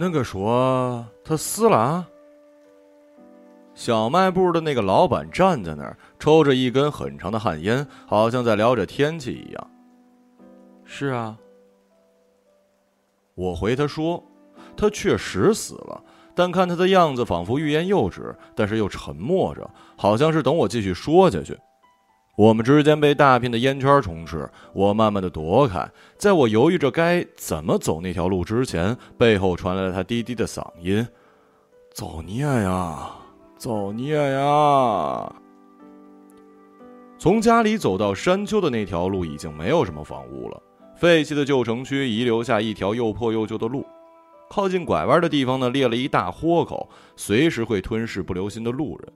那个说他死了。小卖部的那个老板站在那儿，抽着一根很长的旱烟，好像在聊着天气一样。是啊，我回他说，他确实死了，但看他的样子，仿佛欲言又止，但是又沉默着，好像是等我继续说下去。我们之间被大片的烟圈充斥，我慢慢的躲开。在我犹豫着该怎么走那条路之前，背后传来了他低低的嗓音：“造孽呀，造孽呀！”从家里走到山丘的那条路已经没有什么房屋了，废弃的旧城区遗留下一条又破又旧的路。靠近拐弯的地方呢，裂了一大豁口，随时会吞噬不留心的路人。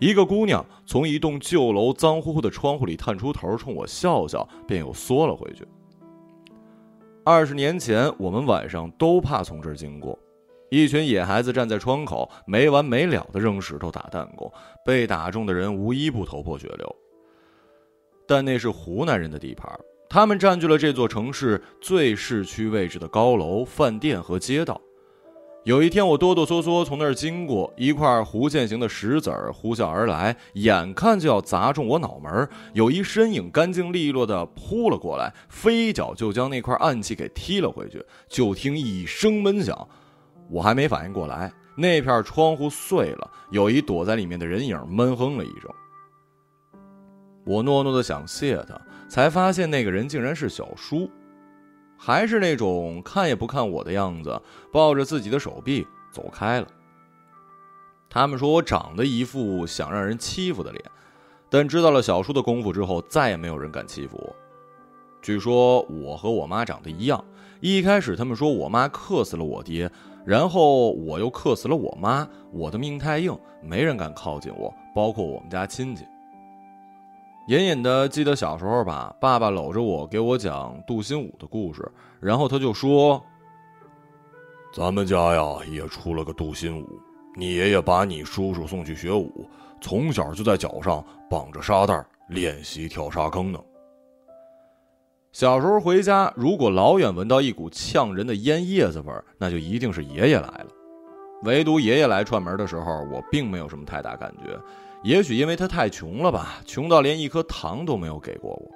一个姑娘从一栋旧楼脏乎乎的窗户里探出头，冲我笑笑，便又缩了回去。二十年前，我们晚上都怕从这儿经过，一群野孩子站在窗口，没完没了的扔石头、打弹弓，被打中的人无一不头破血流。但那是湖南人的地盘，他们占据了这座城市最市区位置的高楼、饭店和街道。有一天，我哆哆嗦嗦从那儿经过，一块弧线形的石子儿呼啸而来，眼看就要砸中我脑门儿。有一身影干净利落的扑了过来，飞脚就将那块暗器给踢了回去。就听一声闷响，我还没反应过来，那片窗户碎了，有一躲在里面的人影闷哼了一声。我诺诺的想谢他，才发现那个人竟然是小叔。还是那种看也不看我的样子，抱着自己的手臂走开了。他们说我长得一副想让人欺负的脸，但知道了小叔的功夫之后，再也没有人敢欺负我。据说我和我妈长得一样，一开始他们说我妈克死了我爹，然后我又克死了我妈，我的命太硬，没人敢靠近我，包括我们家亲戚。隐隐的记得小时候吧，爸爸搂着我给我讲杜心武的故事，然后他就说：“咱们家呀也出了个杜心武，你爷爷把你叔叔送去学武，从小就在脚上绑着沙袋练习跳沙坑呢。小时候回家，如果老远闻到一股呛人的烟叶子味儿，那就一定是爷爷来了。唯独爷爷来串门的时候，我并没有什么太大感觉。”也许因为他太穷了吧，穷到连一颗糖都没有给过我。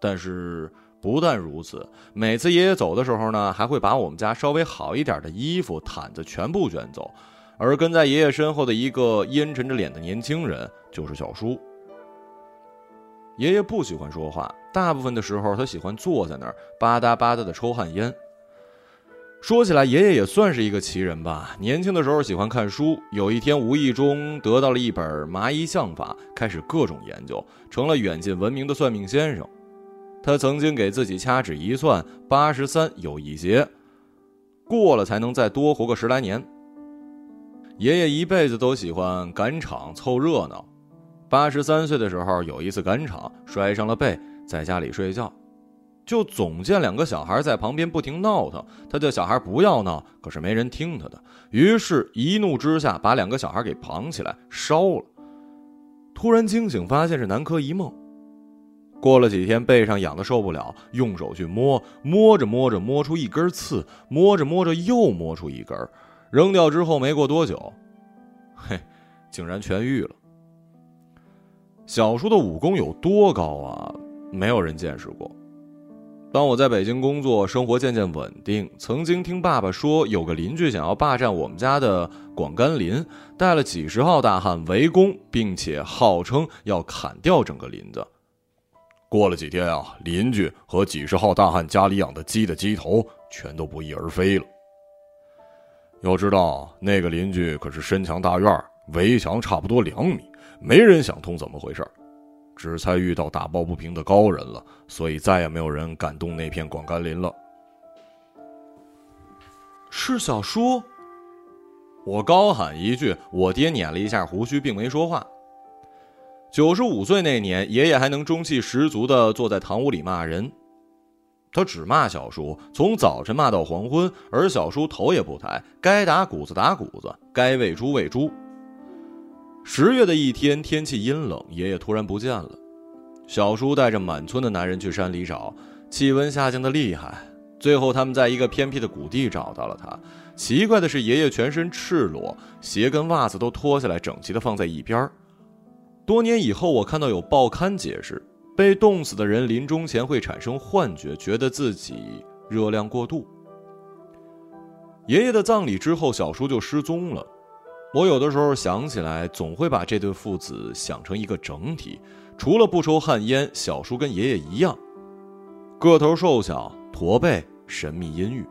但是不但如此，每次爷爷走的时候呢，还会把我们家稍微好一点的衣服、毯子全部卷走。而跟在爷爷身后的一个阴沉着脸的年轻人，就是小叔。爷爷不喜欢说话，大部分的时候他喜欢坐在那儿吧嗒吧嗒的抽旱烟。说起来，爷爷也算是一个奇人吧。年轻的时候喜欢看书，有一天无意中得到了一本《麻衣相法》，开始各种研究，成了远近闻名的算命先生。他曾经给自己掐指一算，八十三有一劫，过了才能再多活个十来年。爷爷一辈子都喜欢赶场凑热闹，八十三岁的时候有一次赶场摔伤了背，在家里睡觉。就总见两个小孩在旁边不停闹腾，他叫小孩不要闹，可是没人听他的，于是一怒之下把两个小孩给绑起来烧了。突然惊醒，发现是南柯一梦。过了几天，背上痒的受不了，用手去摸，摸着摸着摸出一根刺，摸着摸着又摸出一根，扔掉之后没过多久，嘿，竟然痊愈了。小叔的武功有多高啊？没有人见识过。当我在北京工作，生活渐渐稳定。曾经听爸爸说，有个邻居想要霸占我们家的广甘林，带了几十号大汉围攻，并且号称要砍掉整个林子。过了几天啊，邻居和几十号大汉家里养的鸡的鸡头全都不翼而飞了。要知道，那个邻居可是深墙大院，围墙差不多两米，没人想通怎么回事只猜遇到打抱不平的高人了，所以再也没有人敢动那片广甘林了。是小叔，我高喊一句，我爹捻了一下胡须，并没说话。九十五岁那年，爷爷还能中气十足的坐在堂屋里骂人，他只骂小叔，从早晨骂到黄昏，而小叔头也不抬，该打谷子打谷子，该喂猪喂猪。十月的一天，天气阴冷，爷爷突然不见了。小叔带着满村的男人去山里找，气温下降的厉害，最后，他们在一个偏僻的谷地找到了他。奇怪的是，爷爷全身赤裸，鞋跟袜子都脱下来，整齐的放在一边多年以后，我看到有报刊解释，被冻死的人临终前会产生幻觉，觉得自己热量过度。爷爷的葬礼之后，小叔就失踪了。我有的时候想起来，总会把这对父子想成一个整体。除了不抽旱烟，小叔跟爷爷一样，个头瘦小、驼背、神秘阴郁。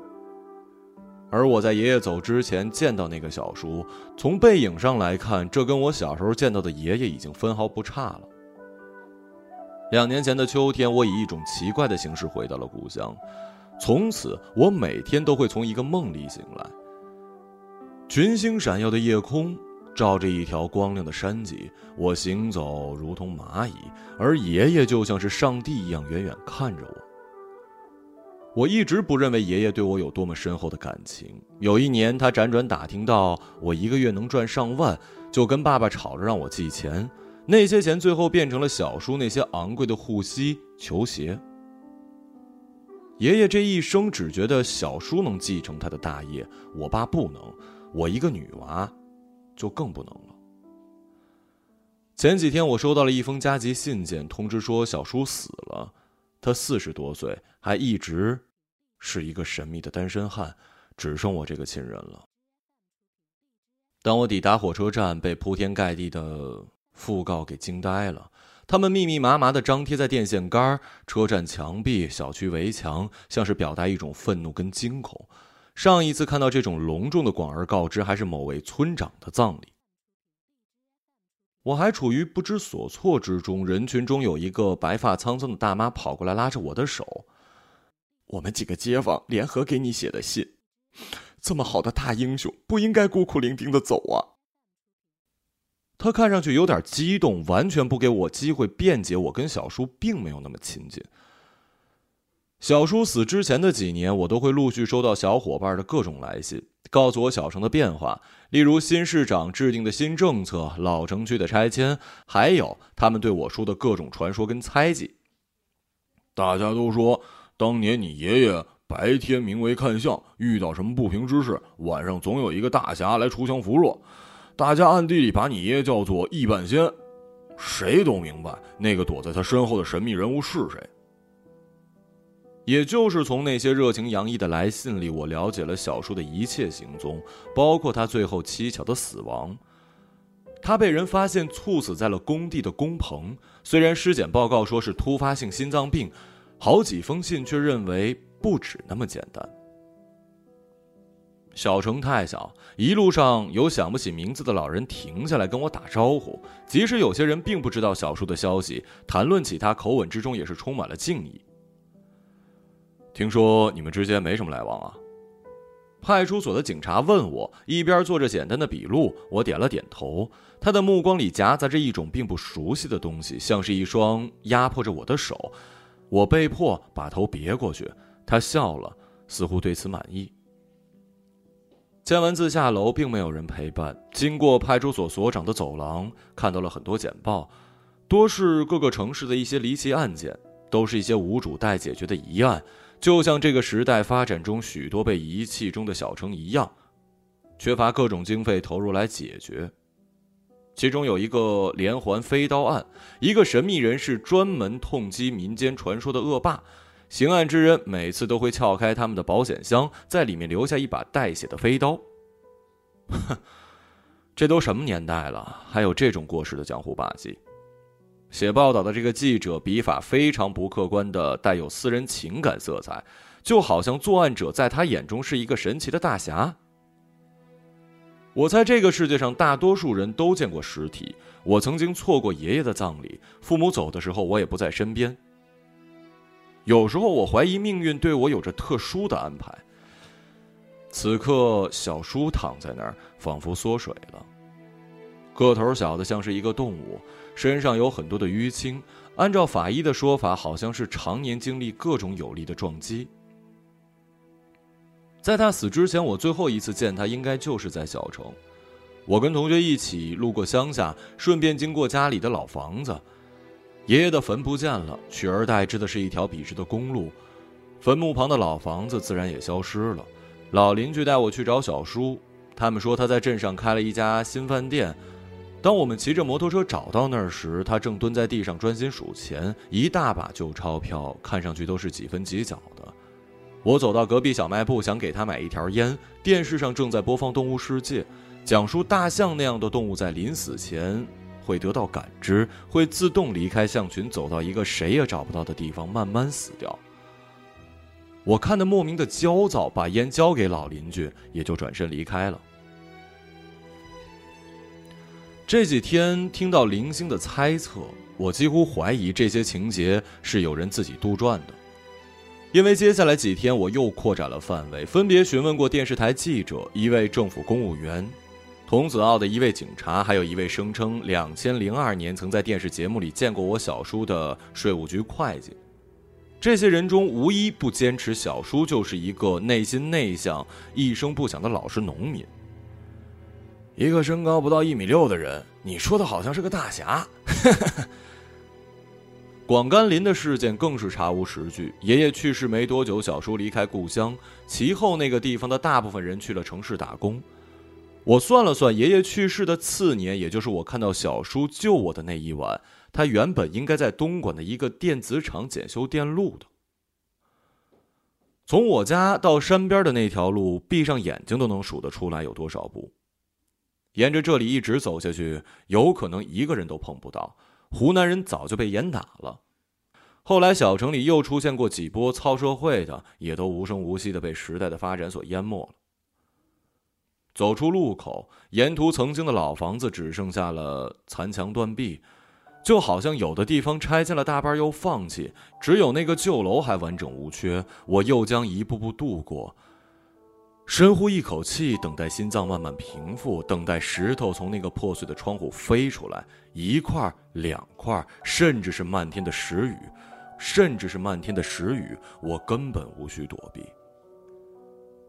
而我在爷爷走之前见到那个小叔，从背影上来看，这跟我小时候见到的爷爷已经分毫不差了。两年前的秋天，我以一种奇怪的形式回到了故乡，从此我每天都会从一个梦里醒来。群星闪耀的夜空。照着一条光亮的山脊，我行走如同蚂蚁，而爷爷就像是上帝一样远远看着我。我一直不认为爷爷对我有多么深厚的感情。有一年，他辗转打听到我一个月能赚上万，就跟爸爸吵着让我寄钱。那些钱最后变成了小叔那些昂贵的护膝、球鞋。爷爷这一生只觉得小叔能继承他的大业，我爸不能。我一个女娃。就更不能了。前几天我收到了一封加急信件，通知说小叔死了，他四十多岁，还一直是一个神秘的单身汉，只剩我这个亲人了。当我抵达火车站，被铺天盖地的讣告给惊呆了。他们密密麻麻的张贴在电线杆、车站墙壁、小区围墙，像是表达一种愤怒跟惊恐。上一次看到这种隆重的广而告之，还是某位村长的葬礼。我还处于不知所措之中，人群中有一个白发苍苍的大妈跑过来拉着我的手：“我们几个街坊联合给你写的信，这么好的大英雄不应该孤苦伶仃的走啊！”他看上去有点激动，完全不给我机会辩解。我跟小叔并没有那么亲近。小叔死之前的几年，我都会陆续收到小伙伴的各种来信，告诉我小城的变化，例如新市长制定的新政策、老城区的拆迁，还有他们对我叔的各种传说跟猜忌。大家都说，当年你爷爷白天名为看相，遇到什么不平之事，晚上总有一个大侠来锄强扶弱。大家暗地里把你爷爷叫做易半仙，谁都明白那个躲在他身后的神秘人物是谁。也就是从那些热情洋溢的来信里，我了解了小叔的一切行踪，包括他最后蹊跷的死亡。他被人发现猝死在了工地的工棚，虽然尸检报告说是突发性心脏病，好几封信却认为不止那么简单。小城太小，一路上有想不起名字的老人停下来跟我打招呼，即使有些人并不知道小叔的消息，谈论起他口吻之中也是充满了敬意。听说你们之间没什么来往啊？派出所的警察问我，一边做着简单的笔录。我点了点头。他的目光里夹杂着一种并不熟悉的东西，像是一双压迫着我的手。我被迫把头别过去。他笑了，似乎对此满意。签完字下楼，并没有人陪伴。经过派出所所长的走廊，看到了很多简报，多是各个城市的一些离奇案件，都是一些无主待解决的疑案。就像这个时代发展中许多被遗弃中的小城一样，缺乏各种经费投入来解决。其中有一个连环飞刀案，一个神秘人士专门痛击民间传说的恶霸，刑案之人每次都会撬开他们的保险箱，在里面留下一把带血的飞刀。哼，这都什么年代了，还有这种过时的江湖霸气？写报道的这个记者笔法非常不客观的，带有私人情感色彩，就好像作案者在他眼中是一个神奇的大侠。我猜这个世界上大多数人都见过尸体。我曾经错过爷爷的葬礼，父母走的时候我也不在身边。有时候我怀疑命运对我有着特殊的安排。此刻，小叔躺在那儿，仿佛缩水了，个头小的像是一个动物。身上有很多的淤青，按照法医的说法，好像是常年经历各种有力的撞击。在他死之前，我最后一次见他，应该就是在小城。我跟同学一起路过乡下，顺便经过家里的老房子。爷爷的坟不见了，取而代之的是一条笔直的公路。坟墓旁的老房子自然也消失了。老邻居带我去找小叔，他们说他在镇上开了一家新饭店。当我们骑着摩托车找到那儿时，他正蹲在地上专心数钱，一大把旧钞票，看上去都是几分几角的。我走到隔壁小卖部，想给他买一条烟。电视上正在播放《动物世界》，讲述大象那样的动物在临死前会得到感知，会自动离开象群，走到一个谁也找不到的地方，慢慢死掉。我看得莫名的焦躁，把烟交给老邻居，也就转身离开了。这几天听到零星的猜测，我几乎怀疑这些情节是有人自己杜撰的。因为接下来几天我又扩展了范围，分别询问过电视台记者、一位政府公务员、童子澳的一位警察，还有一位声称两千零二年曾在电视节目里见过我小叔的税务局会计。这些人中无一不坚持小叔就是一个内心内向、一声不响的老实农民。一个身高不到一米六的人，你说的好像是个大侠。广甘林的事件更是查无实据。爷爷去世没多久，小叔离开故乡，其后那个地方的大部分人去了城市打工。我算了算，爷爷去世的次年，也就是我看到小叔救我的那一晚，他原本应该在东莞的一个电子厂检修电路的。从我家到山边的那条路，闭上眼睛都能数得出来有多少步。沿着这里一直走下去，有可能一个人都碰不到。湖南人早就被严打了。后来小城里又出现过几波操社会的，也都无声无息的被时代的发展所淹没了。走出路口，沿途曾经的老房子只剩下了残墙断壁，就好像有的地方拆迁了大半又放弃，只有那个旧楼还完整无缺。我又将一步步度过。深呼一口气，等待心脏慢慢平复，等待石头从那个破碎的窗户飞出来，一块、两块，甚至是漫天的石雨，甚至是漫天的石雨，我根本无需躲避。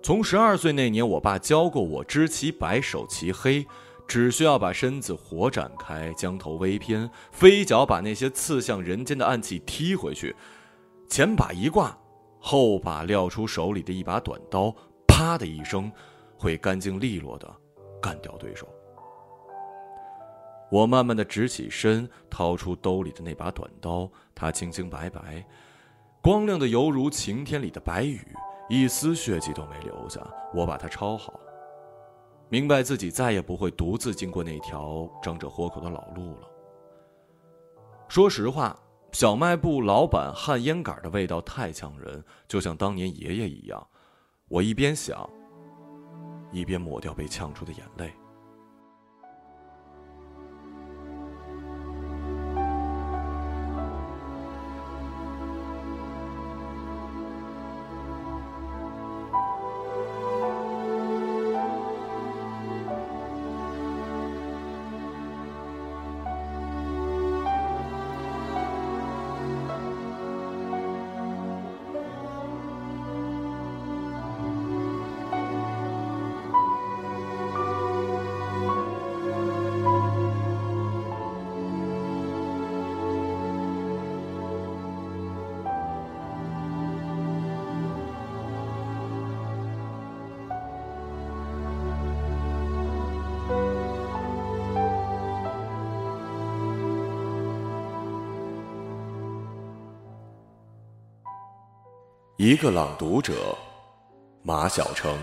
从十二岁那年，我爸教过我：知其白，守其黑，只需要把身子活展开，将头微偏，飞脚把那些刺向人间的暗器踢回去，前把一挂，后把撂出手里的一把短刀。啪的一声，会干净利落的干掉对手。我慢慢的直起身，掏出兜里的那把短刀，它清清白白，光亮的犹如晴天里的白雨，一丝血迹都没留下。我把它抄好，明白自己再也不会独自经过那条张着豁口的老路了。说实话，小卖部老板焊烟杆的味道太呛人，就像当年爷爷一样。我一边想，一边抹掉被呛出的眼泪。一个朗读者，马晓成。